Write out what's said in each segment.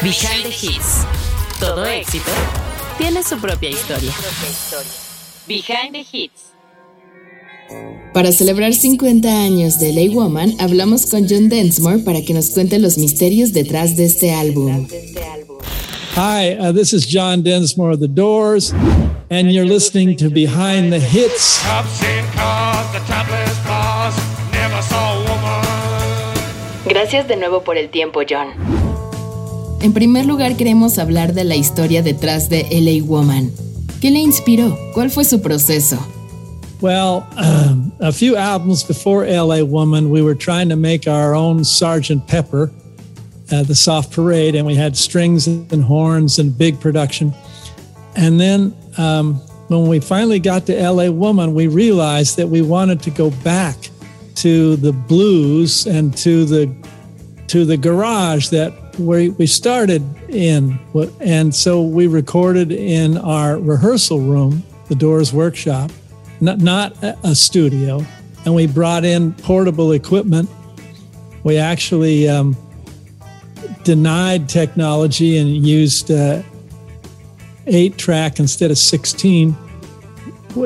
Behind the Hits. Todo éxito tiene su propia historia. Behind the Hits. Para celebrar 50 años de LA Woman, hablamos con John Densmore para que nos cuente los misterios detrás de este álbum. Hi, uh, this is John Densmore of The Doors, and you're listening to Behind the Hits. Gracias de nuevo por el tiempo, John. En primer lugar, queremos hablar de la historia detrás de LA Woman. ¿Qué le inspiró? ¿Cuál fue su proceso? Well, um, a few albums before LA Woman, we were trying to make our own Sgt. Pepper, uh, the Soft Parade, and we had strings and horns and big production. And then um, when we finally got to LA Woman, we realized that we wanted to go back to the blues and to the to the garage that we, we started in. And so we recorded in our rehearsal room, the Doors Workshop, not, not a studio. And we brought in portable equipment. We actually um, denied technology and used uh, eight track instead of 16.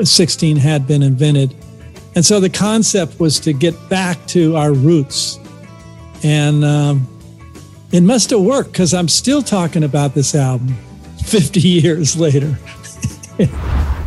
16 had been invented. And so the concept was to get back to our roots. And um, it must have worked because I'm still talking about this album 50 years later.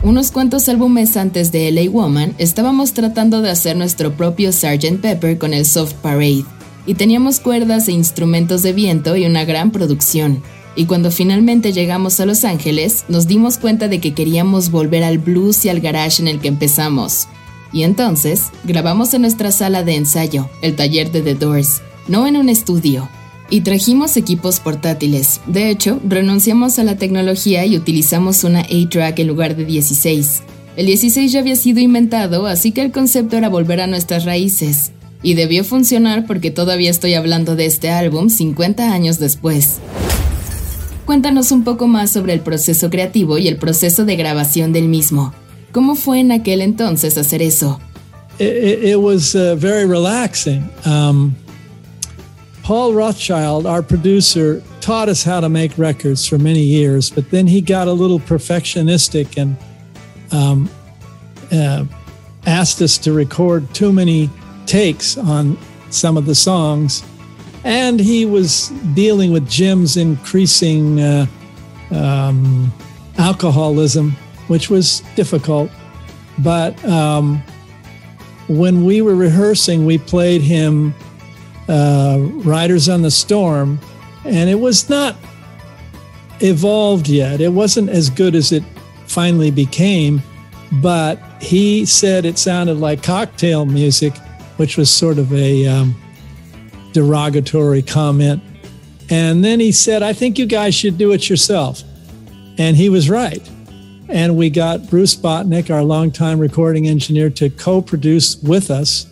Unos cuantos álbumes antes de LA Woman, estábamos tratando de hacer nuestro propio Sgt. Pepper con el Soft Parade, y teníamos cuerdas e instrumentos de viento y una gran producción. Y cuando finalmente llegamos a Los Ángeles, nos dimos cuenta de que queríamos volver al blues y al garage en el que empezamos. Y entonces, grabamos en nuestra sala de ensayo, el taller de The Doors, no en un estudio. Y trajimos equipos portátiles. De hecho, renunciamos a la tecnología y utilizamos una A-Track en lugar de 16. El 16 ya había sido inventado, así que el concepto era volver a nuestras raíces. Y debió funcionar porque todavía estoy hablando de este álbum 50 años después. Cuéntanos un poco más sobre el proceso creativo y el proceso de grabación del mismo. ¿Cómo fue en aquel entonces hacer eso? It, it was uh, very relaxing. Um, Paul Rothchild, our producer, taught us how to make records for many years, but then he got a little perfectionistic and um, uh, asked us to record too many takes on some of the songs. And he was dealing with Jim's increasing uh, um, alcoholism, which was difficult. But um, when we were rehearsing, we played him uh, Riders on the Storm, and it was not evolved yet. It wasn't as good as it finally became, but he said it sounded like cocktail music, which was sort of a um, derogatory comment. And then he said, I think you guys should do it yourself. And he was right. And we got Bruce Botnick, our longtime recording engineer, to co produce with us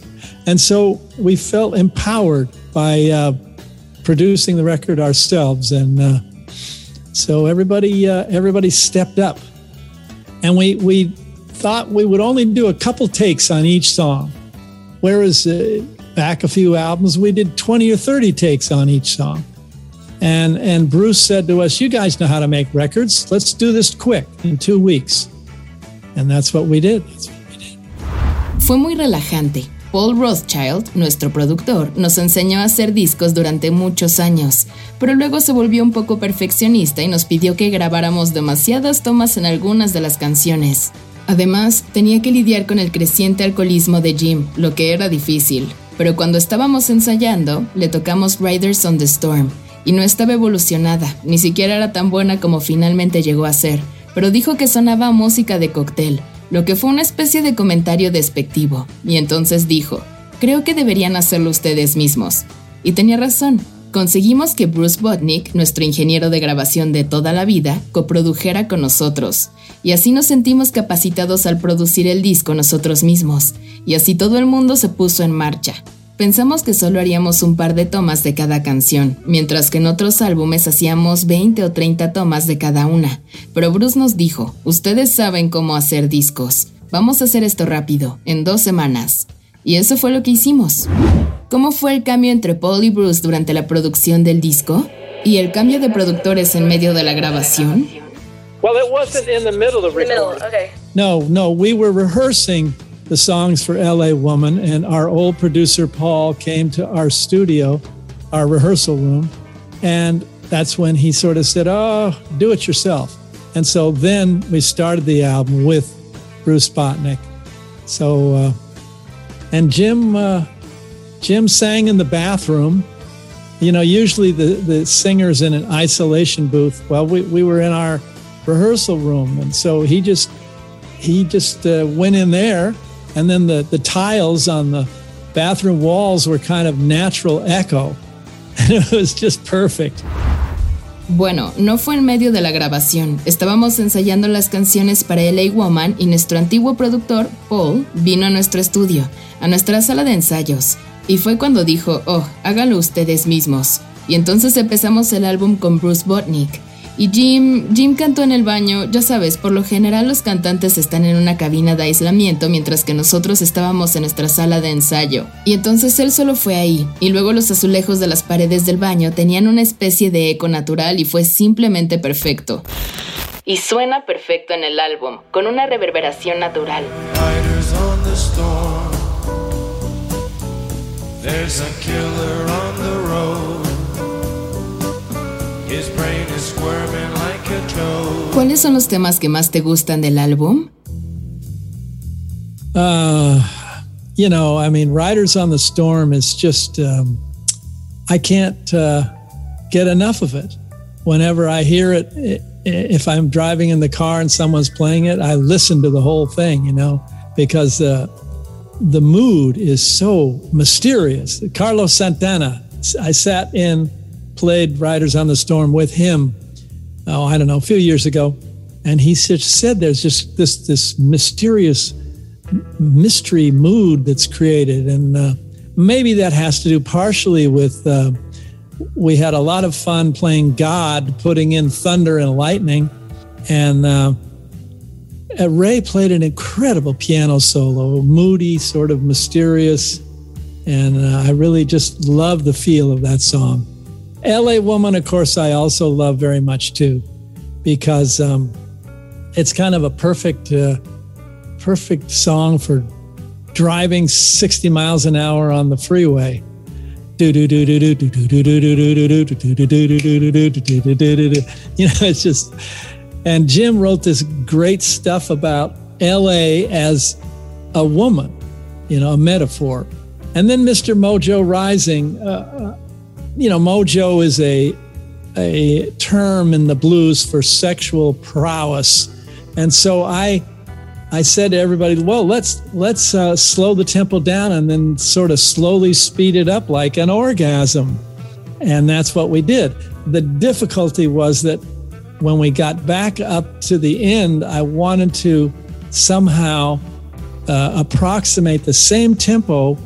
and so we felt empowered by uh, producing the record ourselves. And uh, so everybody, uh, everybody stepped up. And we, we thought we would only do a couple takes on each song. Whereas uh, back a few albums, we did 20 or 30 takes on each song. And, and Bruce said to us, You guys know how to make records. Let's do this quick in two weeks. And that's what we did. That's what we did. Fue muy relajante. Paul Rothschild, nuestro productor, nos enseñó a hacer discos durante muchos años, pero luego se volvió un poco perfeccionista y nos pidió que grabáramos demasiadas tomas en algunas de las canciones. Además, tenía que lidiar con el creciente alcoholismo de Jim, lo que era difícil. Pero cuando estábamos ensayando, le tocamos Riders on the Storm, y no estaba evolucionada, ni siquiera era tan buena como finalmente llegó a ser, pero dijo que sonaba música de cóctel, lo que fue una especie de comentario despectivo, y entonces dijo, creo que deberían hacerlo ustedes mismos. Y tenía razón, conseguimos que Bruce Botnick, nuestro ingeniero de grabación de toda la vida, coprodujera con nosotros, y así nos sentimos capacitados al producir el disco nosotros mismos, y así todo el mundo se puso en marcha. Pensamos que solo haríamos un par de tomas de cada canción, mientras que en otros álbumes hacíamos 20 o 30 tomas de cada una. Pero Bruce nos dijo, ustedes saben cómo hacer discos. Vamos a hacer esto rápido, en dos semanas. Y eso fue lo que hicimos. ¿Cómo fue el cambio entre Paul y Bruce durante la producción del disco? ¿Y el cambio de productores en medio de la grabación? Well, it wasn't in the middle of recording. okay. No, no, we were rehearsing the songs for LA Woman, and our old producer Paul came to our studio, our rehearsal room, and that's when he sort of said, Oh, do it yourself. And so then we started the album with Bruce Botnick. So, uh, and Jim, uh, Jim sang in the bathroom. You know, usually the, the singer's in an isolation booth. Well, we, we were in our rehearsal room. And so he just, he just uh, went in there and then the, tiles on the bathroom walls were kind of natural echo. And it was just perfect. Bueno, no fue en medio de la grabación. Estábamos ensayando las canciones para LA Woman y nuestro antiguo productor, Paul, vino a nuestro estudio, a nuestra sala de ensayos. Y fue cuando dijo, oh, háganlo ustedes mismos. Y entonces empezamos el álbum con Bruce Botnick. Y Jim, Jim cantó en el baño, ya sabes, por lo general los cantantes están en una cabina de aislamiento mientras que nosotros estábamos en nuestra sala de ensayo. Y entonces él solo fue ahí, y luego los azulejos de las paredes del baño tenían una especie de eco natural y fue simplemente perfecto. Y suena perfecto en el álbum, con una reverberación natural. Riders on the storm. There's a killer on the road. His brain ¿Cuáles son los temas que más te gustan del álbum? Uh, you know, I mean, Riders on the Storm is just, um, I can't uh, get enough of it. Whenever I hear it, if I'm driving in the car and someone's playing it, I listen to the whole thing, you know, because uh, the mood is so mysterious. Carlos Santana, I sat in, played Riders on the Storm with him, oh, I don't know, a few years ago. And he said there's just this, this mysterious mystery mood that's created. And uh, maybe that has to do partially with uh, we had a lot of fun playing God, putting in thunder and lightning. And uh, uh, Ray played an incredible piano solo, moody, sort of mysterious. And uh, I really just love the feel of that song. LA Woman, of course, I also love very much too, because um, it's kind of a perfect, uh, perfect song for driving 60 miles an hour on the freeway. You know, it's just, and Jim wrote this great stuff about LA as a woman, you know, a metaphor. And then Mr. Mojo Rising, uh, you know, mojo is a a term in the blues for sexual prowess, and so I I said to everybody, well, let's let's uh, slow the tempo down and then sort of slowly speed it up like an orgasm, and that's what we did. The difficulty was that when we got back up to the end, I wanted to somehow uh, approximate the same tempo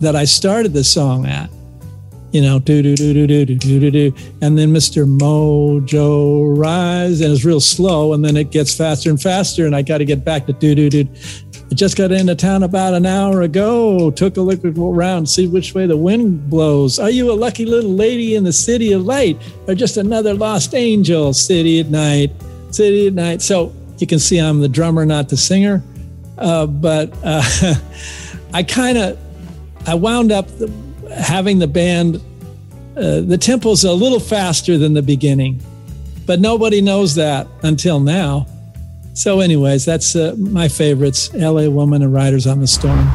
that I started the song at you know, do do do do do do do do do, and then Mr. Mojo Rise, and it's real slow, and then it gets faster and faster, and I got to get back to do do do. I just got into town about an hour ago. Took a look around, see which way the wind blows. Are you a lucky little lady in the city of light, or just another lost angel? City at night, city at night. So you can see I'm the drummer, not the singer. Uh, but uh, I kind of, I wound up. The, having the band, uh, the tempo's a little faster than the beginning, but nobody knows that until now. So, anyways, that's uh, my favorites LA Woman and Riders on the Storm.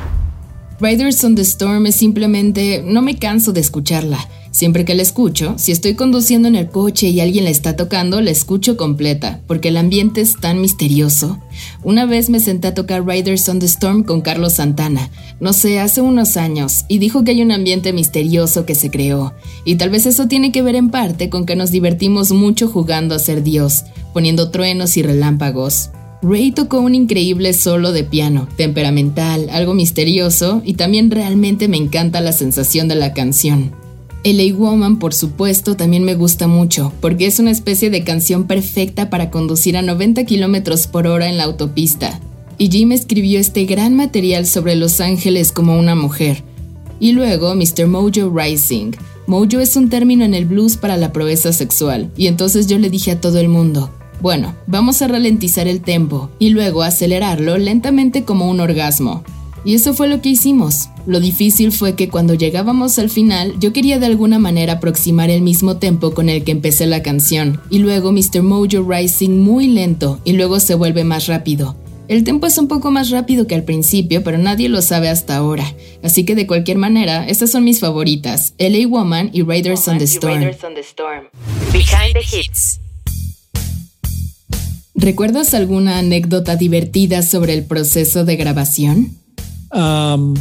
Riders on the Storm es simplemente, no me canso de escucharla. Siempre que la escucho, si estoy conduciendo en el coche y alguien la está tocando, la escucho completa, porque el ambiente es tan misterioso. Una vez me senté a tocar Riders on the Storm con Carlos Santana, no sé, hace unos años, y dijo que hay un ambiente misterioso que se creó, y tal vez eso tiene que ver en parte con que nos divertimos mucho jugando a ser Dios, poniendo truenos y relámpagos. Ray tocó un increíble solo de piano, temperamental, algo misterioso, y también realmente me encanta la sensación de la canción. LA Woman, por supuesto, también me gusta mucho, porque es una especie de canción perfecta para conducir a 90 km por hora en la autopista. Y Jim escribió este gran material sobre Los Ángeles como una mujer. Y luego Mr. Mojo Rising, Mojo es un término en el blues para la proeza sexual, y entonces yo le dije a todo el mundo, bueno, vamos a ralentizar el tempo y luego acelerarlo lentamente como un orgasmo. Y eso fue lo que hicimos. Lo difícil fue que cuando llegábamos al final yo quería de alguna manera aproximar el mismo tempo con el que empecé la canción, y luego Mr. Mojo Rising muy lento y luego se vuelve más rápido. El tempo es un poco más rápido que al principio, pero nadie lo sabe hasta ahora. Así que de cualquier manera, estas son mis favoritas, LA Woman y Riders on the Storm. Behind the Hits. ¿Recuerdas alguna anécdota divertida sobre el proceso de grabación? Um,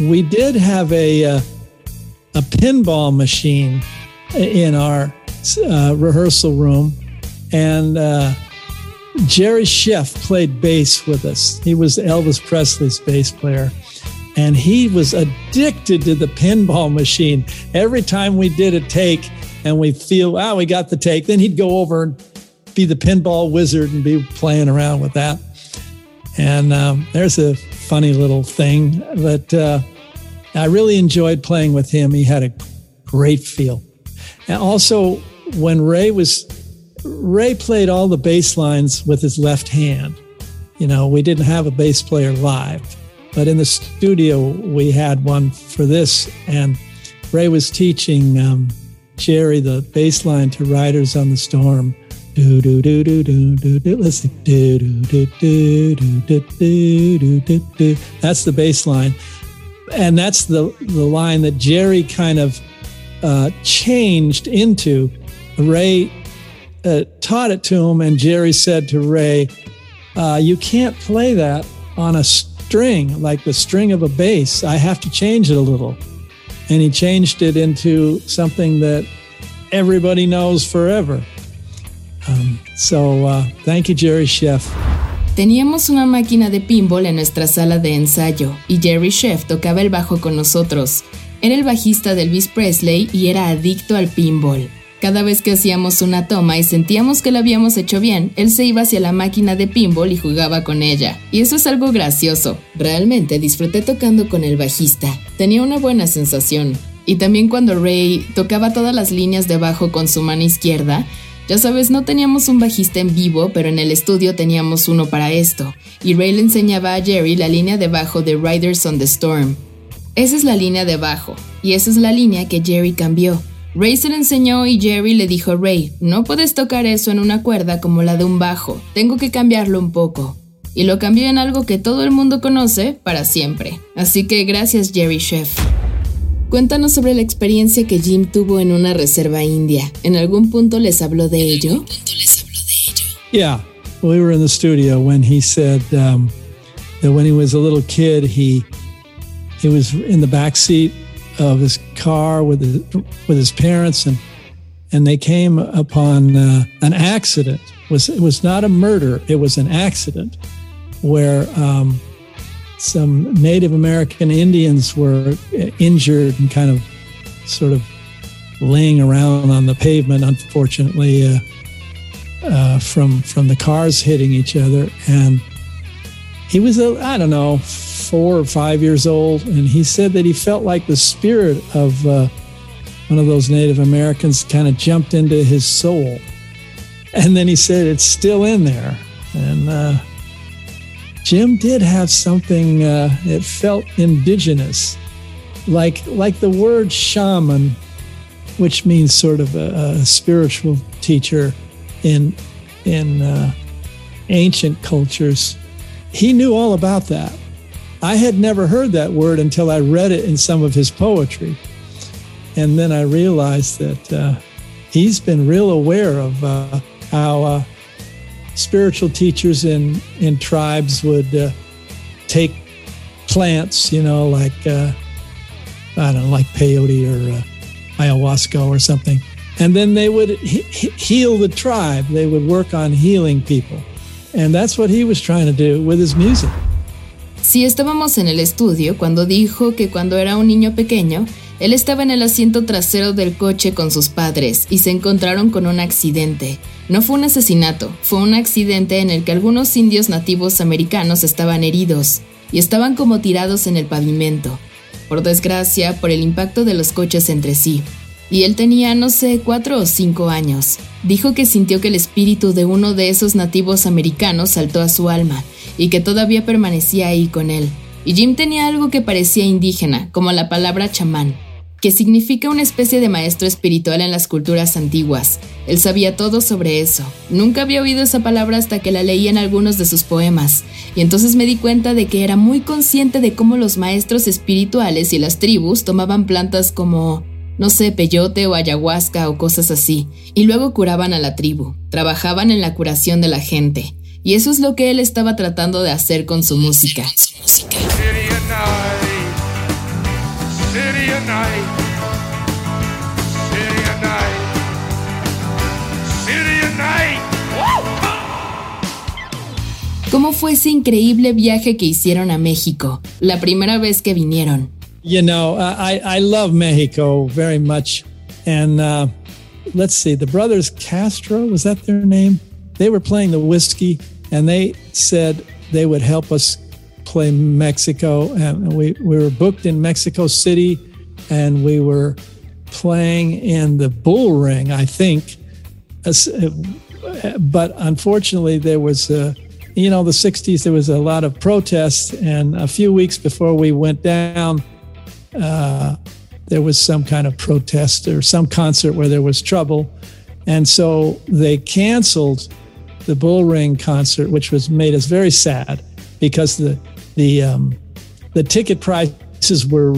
we did have a uh, a pinball machine in our uh, rehearsal room, and uh, Jerry Scheff played bass with us. He was Elvis Presley's bass player. And he was addicted to the pinball machine. Every time we did a take and we feel, ah, we got the take, then he'd go over and be the pinball wizard and be playing around with that. And um, there's a funny little thing that uh, I really enjoyed playing with him. He had a great feel. And also, when Ray was Ray played all the bass lines with his left hand. You know, we didn't have a bass player live, but in the studio we had one for this, and Ray was teaching um, Jerry the bass line to Riders on the Storm. Do do do do do do do. Let's do do do do do do do do do. That's the bass line, and that's the the line that Jerry kind of uh, changed into. Ray uh, taught it to him, and Jerry said to Ray, uh, "You can't play that on a string like the string of a bass. I have to change it a little." And he changed it into something that everybody knows forever. Um, so, uh, thank you, Jerry Sheff. Teníamos una máquina de pinball en nuestra sala de ensayo y Jerry Sheff tocaba el bajo con nosotros. Era el bajista de Elvis Presley y era adicto al pinball. Cada vez que hacíamos una toma y sentíamos que lo habíamos hecho bien, él se iba hacia la máquina de pinball y jugaba con ella. Y eso es algo gracioso. Realmente disfruté tocando con el bajista. Tenía una buena sensación. Y también cuando Ray tocaba todas las líneas de bajo con su mano izquierda, ya sabes, no teníamos un bajista en vivo, pero en el estudio teníamos uno para esto. Y Ray le enseñaba a Jerry la línea de bajo de Riders on the Storm. Esa es la línea de bajo, y esa es la línea que Jerry cambió. Ray se le enseñó y Jerry le dijo Ray, no puedes tocar eso en una cuerda como la de un bajo, tengo que cambiarlo un poco. Y lo cambió en algo que todo el mundo conoce para siempre. Así que gracias Jerry Chef. Cuéntanos sobre la experiencia que Jim tuvo en una reserva india. ¿En algún punto les habló de ello? Yeah, we were in the studio when he said um, that when he was a little kid, he he was in the back seat of his car with his, with his parents, and and they came upon uh, an accident. It was it was not a murder? It was an accident where um, some Native American Indians were injured and kind of sort of laying around on the pavement. Unfortunately, uh, uh, from from the cars hitting each other, and he was a I don't know four or five years old, and he said that he felt like the spirit of uh, one of those Native Americans kind of jumped into his soul. And then he said it's still in there. And uh, Jim did have something, uh, it felt indigenous, like, like the word shaman, which means sort of a, a spiritual teacher in, in uh, ancient cultures. He knew all about that. I had never heard that word until I read it in some of his poetry. And then I realized that uh, he's been real aware of uh, how uh, spiritual teachers in, in tribes would uh, take plants, you know, like, uh, I don't know, like peyote or uh, ayahuasca or something. And then they would he- heal the tribe. They would work on healing people. And that's what he was trying to do with his music. Sí, estábamos en el estudio cuando dijo que cuando era un niño pequeño, él estaba en el asiento trasero del coche con sus padres y se encontraron con un accidente. No fue un asesinato, fue un accidente en el que algunos indios nativos americanos estaban heridos y estaban como tirados en el pavimento, por desgracia por el impacto de los coches entre sí. y él tenía, no sé, cuatro o cinco años. Dijo que sintió que el espíritu de uno de esos nativos americanos saltó a su alma y que todavía permanecía ahí con él. Y Jim tenía algo que parecía indígena, como la palabra chamán, que significa una especie de maestro espiritual en las culturas antiguas. Él sabía todo sobre eso. Nunca había oído esa palabra hasta que la leí en algunos de sus poemas, y entonces me di cuenta de que era muy consciente de cómo los maestros espirituales y las tribus tomaban plantas como no sé, peyote o ayahuasca o cosas así, y luego curaban a la tribu, trabajaban en la curación de la gente, y eso es lo que él estaba tratando de hacer con su música. ¿Cómo fue ese increíble viaje que hicieron a México, la primera vez que vinieron? You know, I, I love Mexico very much. And uh, let's see, the brothers Castro, was that their name? They were playing the whiskey and they said they would help us play Mexico. And we, we were booked in Mexico City and we were playing in the bull ring, I think. But unfortunately, there was, a, you know, the 60s, there was a lot of protests. And a few weeks before we went down, uh, there was some kind of protest or some concert where there was trouble. And so they canceled the Bull Ring concert, which was made us very sad because the the um, the ticket prices were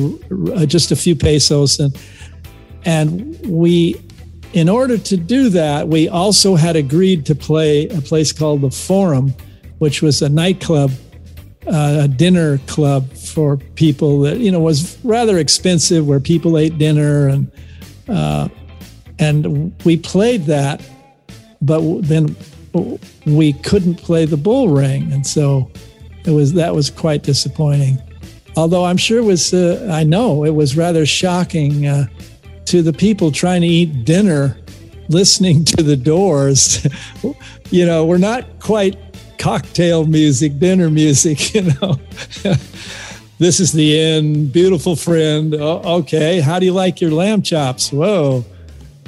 uh, just a few pesos, and and we, in order to do that, we also had agreed to play a place called the Forum, which was a nightclub, uh, a dinner club for people that you know was rather expensive, where people ate dinner and uh, and we played that, but then we couldn't play the bull ring, and so it was that was quite disappointing. Although I'm sure it was, uh, I know it was rather shocking uh, to the people trying to eat dinner, listening to the Doors. you know, we're not quite cocktail music, dinner music. You know. this is the end. Beautiful friend. Oh, okay. How do you like your lamb chops? Whoa.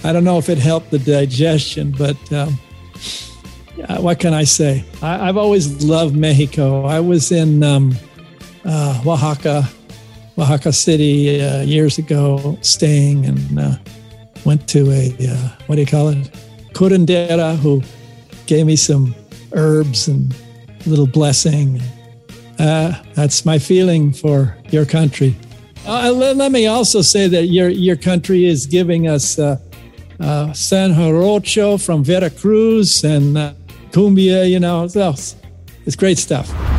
I don't know if it helped the digestion, but um, what can I say? I, have always loved Mexico. I was in um, uh, Oaxaca, Oaxaca City uh, years ago, staying and uh, went to a, uh, what do you call it? Curandera, who gave me some herbs and a little blessing. Uh, that's my feeling for your country. Uh, let, let, me also say that your your country is giving us son jarocho from Veracruz and cumbia, you know, so it's great stuff.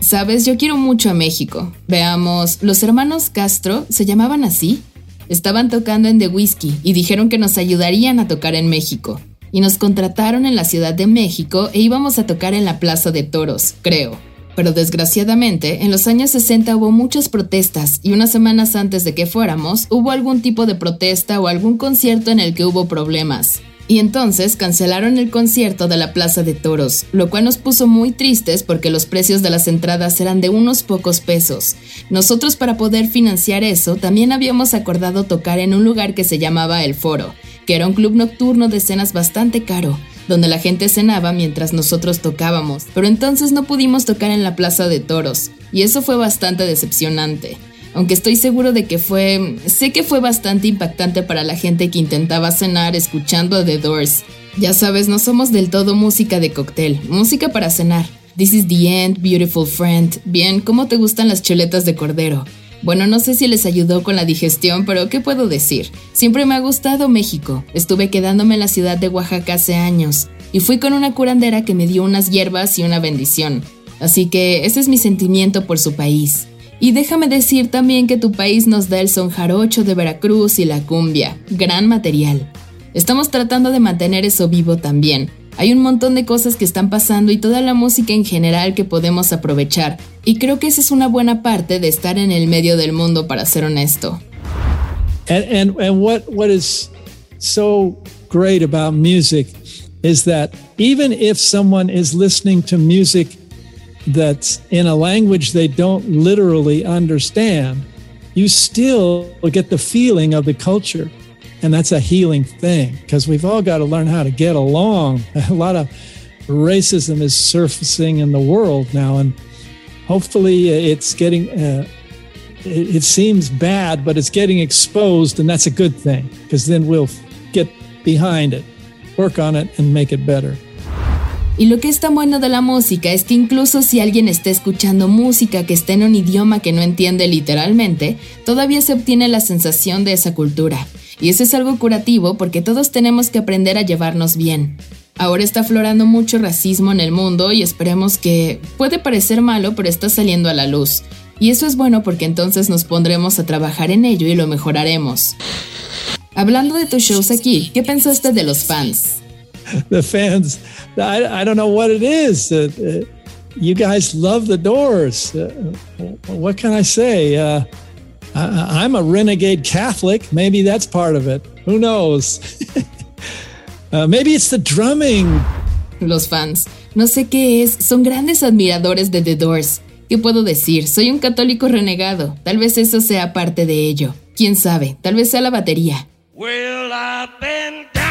Sabes, yo quiero mucho a México. Veamos, los hermanos Castro se llamaban así. Estaban tocando en The Whiskey y dijeron que nos ayudarían a tocar en México. Y nos contrataron en la Ciudad de México e íbamos a tocar en la Plaza de Toros, creo pero desgraciadamente en los años 60 hubo muchas protestas y unas semanas antes de que fuéramos hubo algún tipo de protesta o algún concierto en el que hubo problemas. Y entonces cancelaron el concierto de la Plaza de Toros, lo cual nos puso muy tristes porque los precios de las entradas eran de unos pocos pesos. Nosotros para poder financiar eso también habíamos acordado tocar en un lugar que se llamaba El Foro, que era un club nocturno de escenas bastante caro, donde la gente cenaba mientras nosotros tocábamos, pero entonces no pudimos tocar en la Plaza de Toros, y eso fue bastante decepcionante. Aunque estoy seguro de que fue, sé que fue bastante impactante para la gente que intentaba cenar escuchando a The Doors. Ya sabes, no somos del todo música de cóctel, música para cenar. This is the end, beautiful friend. Bien, ¿cómo te gustan las chuletas de cordero? Bueno, no sé si les ayudó con la digestión, pero ¿qué puedo decir? Siempre me ha gustado México. Estuve quedándome en la ciudad de Oaxaca hace años y fui con una curandera que me dio unas hierbas y una bendición. Así que ese es mi sentimiento por su país. Y déjame decir también que tu país nos da el son jarocho de Veracruz y la cumbia, gran material. Estamos tratando de mantener eso vivo también, hay un montón de cosas que están pasando y toda la música en general que podemos aprovechar. Y creo que esa es una buena parte de estar en el medio del mundo, para ser honesto. And, and, and what, what is so great about music is that even if someone is listening to music that's in a language they don't literally understand, you still get the feeling of the culture. And that's a healing thing because we've all got to learn how to get along. A lot of racism is surfacing in the world now, and hopefully it's getting, uh, it, it seems bad, but it's getting exposed, and that's a good thing because then we'll get behind it, work on it, and make it better. Y lo que es tan bueno de la música es que incluso si alguien está escuchando música que está en un idioma que no entiende literalmente, todavía se obtiene la sensación de esa cultura. Y eso es algo curativo porque todos tenemos que aprender a llevarnos bien. Ahora está aflorando mucho racismo en el mundo y esperemos que puede parecer malo, pero está saliendo a la luz. Y eso es bueno porque entonces nos pondremos a trabajar en ello y lo mejoraremos. Hablando de tus shows aquí, ¿qué pensaste de los fans? the fans, I, I don't know what it is. Uh, uh, you guys love the doors. Uh, what can I say? Uh, I, I'm a renegade Catholic. Maybe that's part of it. Who knows? Uh, maybe it's the drumming. Los fans, no sé qué es, son grandes admiradores de The Doors. ¿Qué puedo decir? Soy un católico renegado. Tal vez eso sea parte de ello. Quién sabe, tal vez sea la batería. Well, I've been down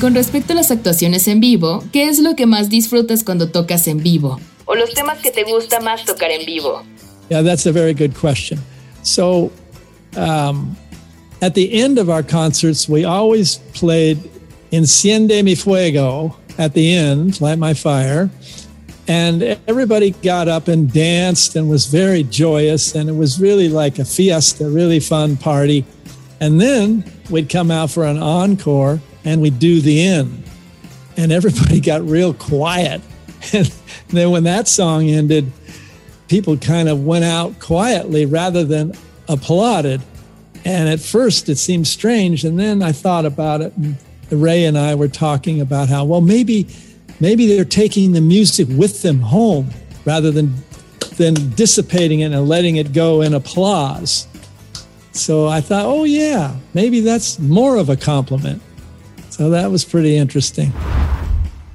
con respecto a las actuaciones en vivo, ¿qué es lo que más disfrutas cuando tocas en vivo? O los temas que te gusta más tocar en vivo. Yeah, that's a very good question. So, um, at the end of our concerts, we always played Enciende mi fuego at the end, Light My Fire. And everybody got up and danced and was very joyous. And it was really like a fiesta, really fun party. And then we'd come out for an encore and we'd do the end. And everybody got real quiet. And then when that song ended, people kind of went out quietly rather than applauded. And at first it seemed strange. And then I thought about it. And Ray and I were talking about how, well, maybe, maybe they're taking the music with them home rather than, than dissipating it and letting it go in applause. So I thought, oh, yeah, maybe that's more of a compliment. So that was pretty interesting.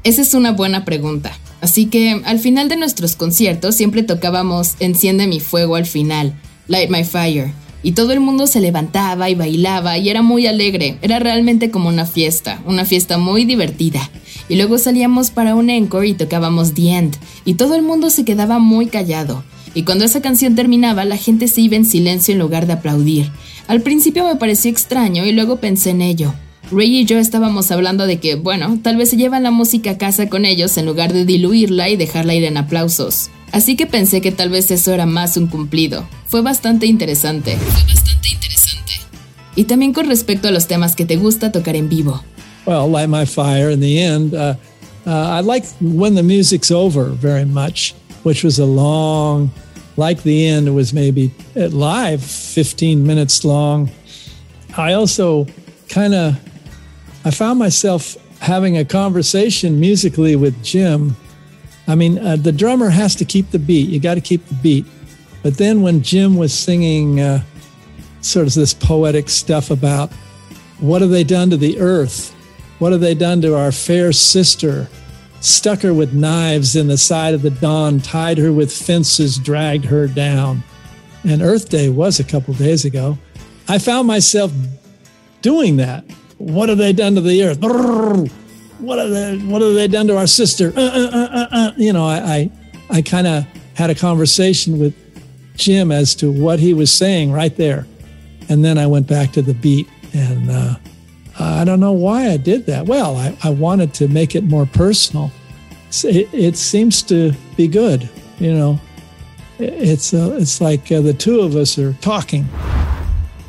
Esa es una buena pregunta. Así que al final de nuestros conciertos siempre tocábamos Enciende mi fuego al final, Light My Fire, y todo el mundo se levantaba y bailaba y era muy alegre, era realmente como una fiesta, una fiesta muy divertida. Y luego salíamos para un encore y tocábamos The End, y todo el mundo se quedaba muy callado. Y cuando esa canción terminaba, la gente se iba en silencio en lugar de aplaudir. Al principio me pareció extraño y luego pensé en ello. Ray y yo estábamos hablando de que, bueno, tal vez se llevan la música a casa con ellos en lugar de diluirla y dejarla ir en aplausos. Así que pensé que tal vez eso era más un cumplido. Fue bastante interesante. Y también con respecto a los temas que te gusta tocar en vivo. Well, Light My Fire in the end. Uh, uh, I like When the Music's Over very much, which was a long, like the end, was maybe at live 15 minutes long. I also kind of I found myself having a conversation musically with Jim. I mean, uh, the drummer has to keep the beat. You got to keep the beat. But then when Jim was singing uh, sort of this poetic stuff about what have they done to the earth? What have they done to our fair sister? Stuck her with knives in the side of the dawn, tied her with fences, dragged her down. And Earth Day was a couple days ago. I found myself doing that. What have they done to the earth? What have they, what have they done to our sister? Uh, uh, uh, you know, I, I, I kind of had a conversation with Jim as to what he was saying right there. And then I went back to the beat and uh, I don't know why I did that. Well, I, I wanted to make it more personal. It, it seems to be good, you know. It's, uh, it's like uh, the two of us are talking.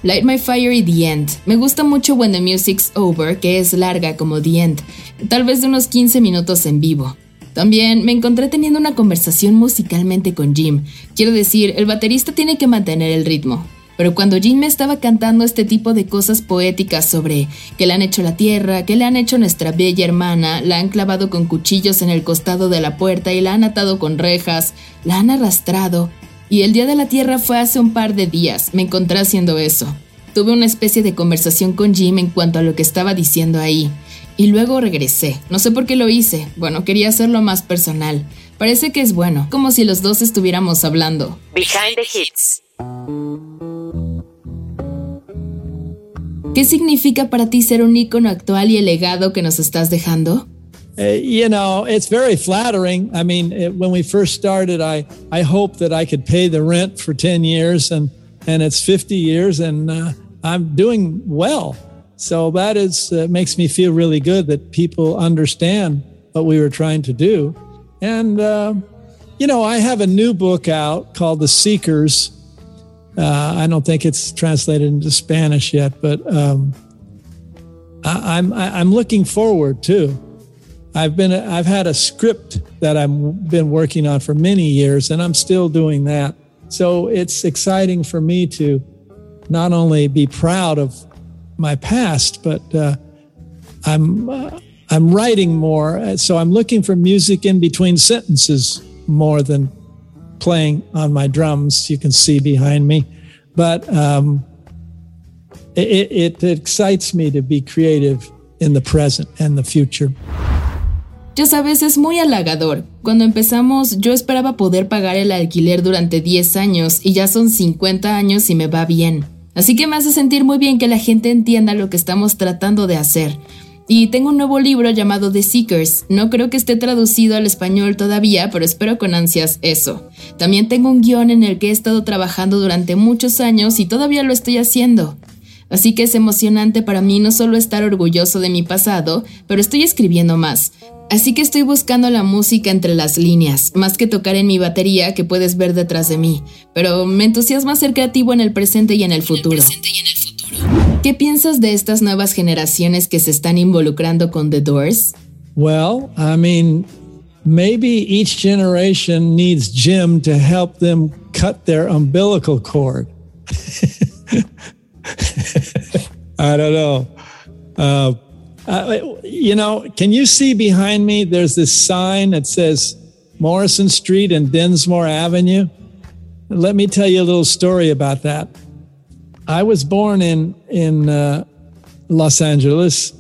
Light My Fire y The End. Me gusta mucho When the Music's Over, que es larga como The End, tal vez de unos 15 minutos en vivo. También me encontré teniendo una conversación musicalmente con Jim. Quiero decir, el baterista tiene que mantener el ritmo. Pero cuando Jim me estaba cantando este tipo de cosas poéticas sobre que le han hecho la tierra, que le han hecho nuestra bella hermana, la han clavado con cuchillos en el costado de la puerta y la han atado con rejas, la han arrastrado, y el Día de la Tierra fue hace un par de días, me encontré haciendo eso. Tuve una especie de conversación con Jim en cuanto a lo que estaba diciendo ahí. Y luego regresé. No sé por qué lo hice. Bueno, quería hacerlo más personal. Parece que es bueno, como si los dos estuviéramos hablando. Behind the Hits. ¿Qué significa para ti ser un ícono actual y el legado que nos estás dejando? Uh, you know, it's very flattering. I mean, it, when we first started, I I hoped that I could pay the rent for 10 years and and it's 50 years and uh, I'm doing well. So that is uh, makes me feel really good that people understand what we were trying to do. And uh, you know, I have a new book out called The Seekers. Uh, I don't think it's translated into Spanish yet, but um, I, I'm I'm looking forward too I've been I've had a script that I've been working on for many years, and I'm still doing that. So it's exciting for me to not only be proud of my past, but uh, I'm uh, I'm writing more. So I'm looking for music in between sentences more than playing on my drums. You can see behind me, but um, it, it, it excites me to be creative in the present and the future. Ya sabes, es muy halagador. Cuando empezamos yo esperaba poder pagar el alquiler durante 10 años y ya son 50 años y me va bien. Así que me hace sentir muy bien que la gente entienda lo que estamos tratando de hacer. Y tengo un nuevo libro llamado The Seekers. No creo que esté traducido al español todavía, pero espero con ansias eso. También tengo un guion en el que he estado trabajando durante muchos años y todavía lo estoy haciendo. Así que es emocionante para mí no solo estar orgulloso de mi pasado, pero estoy escribiendo más. Así que estoy buscando la música entre las líneas, más que tocar en mi batería que puedes ver detrás de mí, pero me entusiasma ser creativo en el presente y en el futuro. ¿Qué piensas de estas nuevas generaciones que se están involucrando con The Doors? Well, I mean, maybe each generation needs Jim to help them cut their umbilical cord. I don't know. Uh, uh, you know, can you see behind me? There's this sign that says Morrison Street and Densmore Avenue. Let me tell you a little story about that. I was born in in uh, Los Angeles.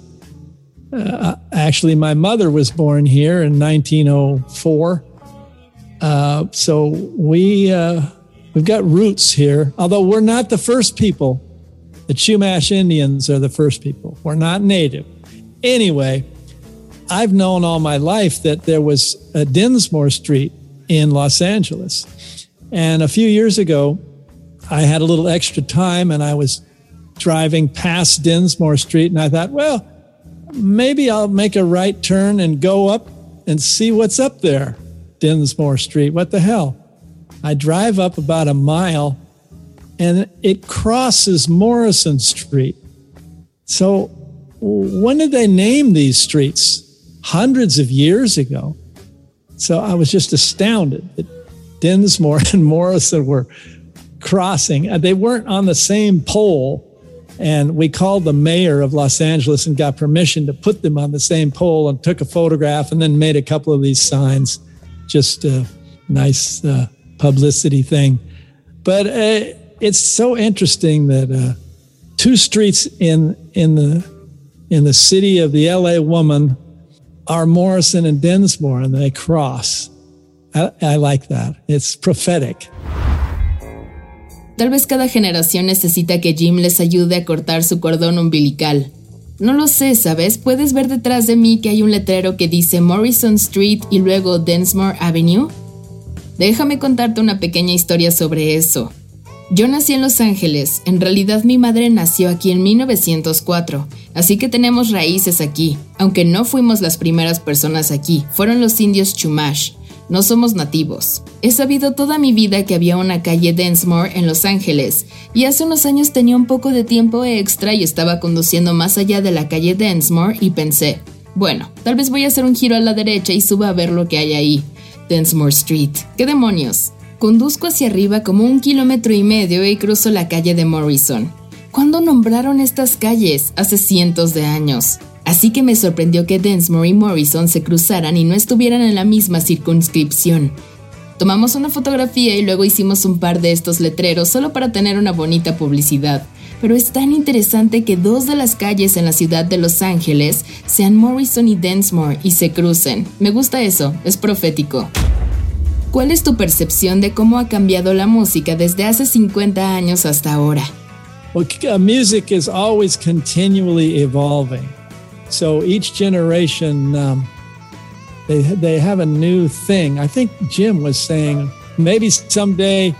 Uh, actually, my mother was born here in 1904. Uh, so we uh, we've got roots here. Although we're not the first people. The Chumash Indians are the first people. We're not native. Anyway, I've known all my life that there was a Densmore Street in Los Angeles. And a few years ago, I had a little extra time and I was driving past Densmore Street and I thought, well, maybe I'll make a right turn and go up and see what's up there, Densmore Street. What the hell? I drive up about a mile and it crosses Morrison Street. So when did they name these streets? Hundreds of years ago. So I was just astounded that Densmore and Morrison were crossing. Uh, they weren't on the same pole. And we called the mayor of Los Angeles and got permission to put them on the same pole and took a photograph and then made a couple of these signs. Just a nice uh, publicity thing. But uh, it's so interesting that uh, two streets in in the in the city of the LA woman are Morrison and Dinsmore, and they cross. I, I like that. It's prophetic. Tal vez cada generación necesita que Jim les ayude a cortar su cordón umbilical. No lo sé, ¿sabes? Puedes ver detrás de mí que hay un letrero que dice Morrison Street y luego Densmore Avenue. Déjame contarte una pequeña historia sobre eso. Yo nací en Los Ángeles, en realidad mi madre nació aquí en 1904, así que tenemos raíces aquí, aunque no fuimos las primeras personas aquí, fueron los indios Chumash. No somos nativos. He sabido toda mi vida que había una calle Densmore en Los Ángeles, y hace unos años tenía un poco de tiempo extra y estaba conduciendo más allá de la calle Densmore y pensé, bueno, tal vez voy a hacer un giro a la derecha y suba a ver lo que hay ahí. Densmore Street. ¿Qué demonios? Conduzco hacia arriba como un kilómetro y medio y cruzo la calle de Morrison. ¿Cuándo nombraron estas calles? Hace cientos de años. Así que me sorprendió que Densmore y Morrison se cruzaran y no estuvieran en la misma circunscripción. Tomamos una fotografía y luego hicimos un par de estos letreros solo para tener una bonita publicidad. Pero es tan interesante que dos de las calles en la ciudad de Los Ángeles sean Morrison y Densmore y se crucen. Me gusta eso, es profético. ¿Cuál es tu percepción de cómo ha cambiado la música desde hace 50 años hasta ahora? Well, uh, music is always continually evolving. So each generation, um, they, they have a new thing. I think Jim was saying maybe someday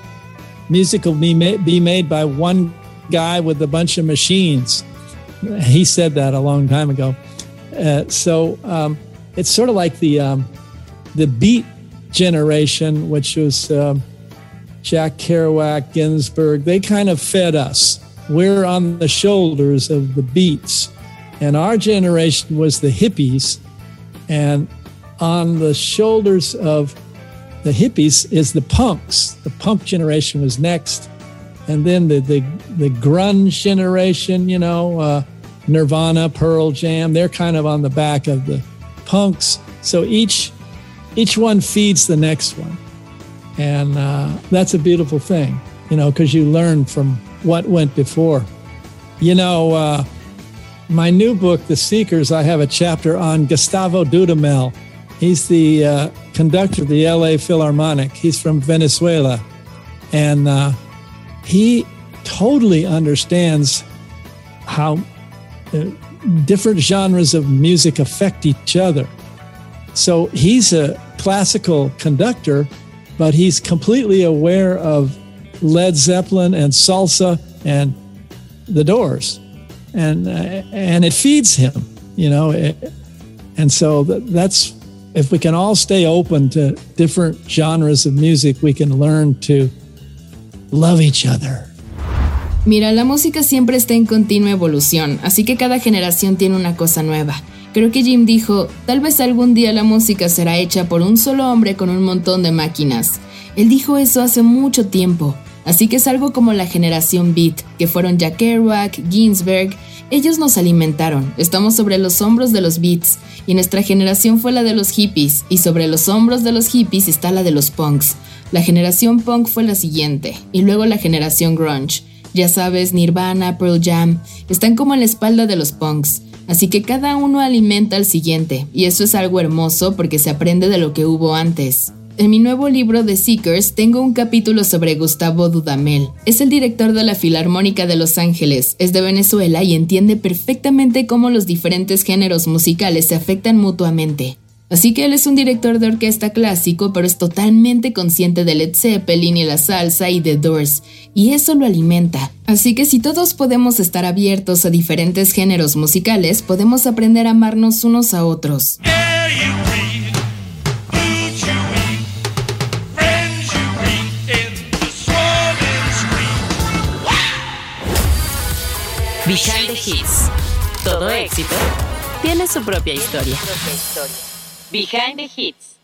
music will be made, be made by one guy with a bunch of machines. He said that a long time ago. Uh, so um, it's sort of like the um, the beat generation, which was um, Jack Kerouac, Ginsberg, they kind of fed us. We're on the shoulders of the beats. And our generation was the hippies. And on the shoulders of the hippies is the punks. The punk generation was next. And then the, the, the grunge generation, you know, uh, Nirvana, Pearl Jam, they're kind of on the back of the punks. So each each one feeds the next one. And uh, that's a beautiful thing, you know, because you learn from what went before. You know, uh, my new book, The Seekers, I have a chapter on Gustavo Dudamel. He's the uh, conductor of the LA Philharmonic. He's from Venezuela. And uh, he totally understands how uh, different genres of music affect each other. So he's a classical conductor, but he's completely aware of Led Zeppelin and salsa and the Doors, and uh, and it feeds him, you know. and so that's if we can all stay open to different genres of music, we can learn to love each other. Mira, la música siempre está en continua evolución, así que cada generación tiene una cosa nueva. Creo que Jim dijo, tal vez algún día la música será hecha por un solo hombre con un montón de máquinas. Él dijo eso hace mucho tiempo, así que es algo como la generación Beat, que fueron Jack Kerouac, Ginsberg, ellos nos alimentaron, estamos sobre los hombros de los beats, y nuestra generación fue la de los hippies, y sobre los hombros de los hippies está la de los punks. La generación punk fue la siguiente, y luego la generación grunge. Ya sabes, Nirvana, Pearl Jam, están como en la espalda de los punks. Así que cada uno alimenta al siguiente, y eso es algo hermoso porque se aprende de lo que hubo antes. En mi nuevo libro de Seekers tengo un capítulo sobre Gustavo Dudamel. Es el director de la Filarmónica de Los Ángeles, es de Venezuela y entiende perfectamente cómo los diferentes géneros musicales se afectan mutuamente. Así que él es un director de orquesta clásico, pero es totalmente consciente de Led Zeppelin y la salsa y The Doors, y eso lo alimenta. Así que si todos podemos estar abiertos a diferentes géneros musicales, podemos aprender a amarnos unos a otros. Behind the Hits. Todo éxito tiene su propia historia. Behind the Hits.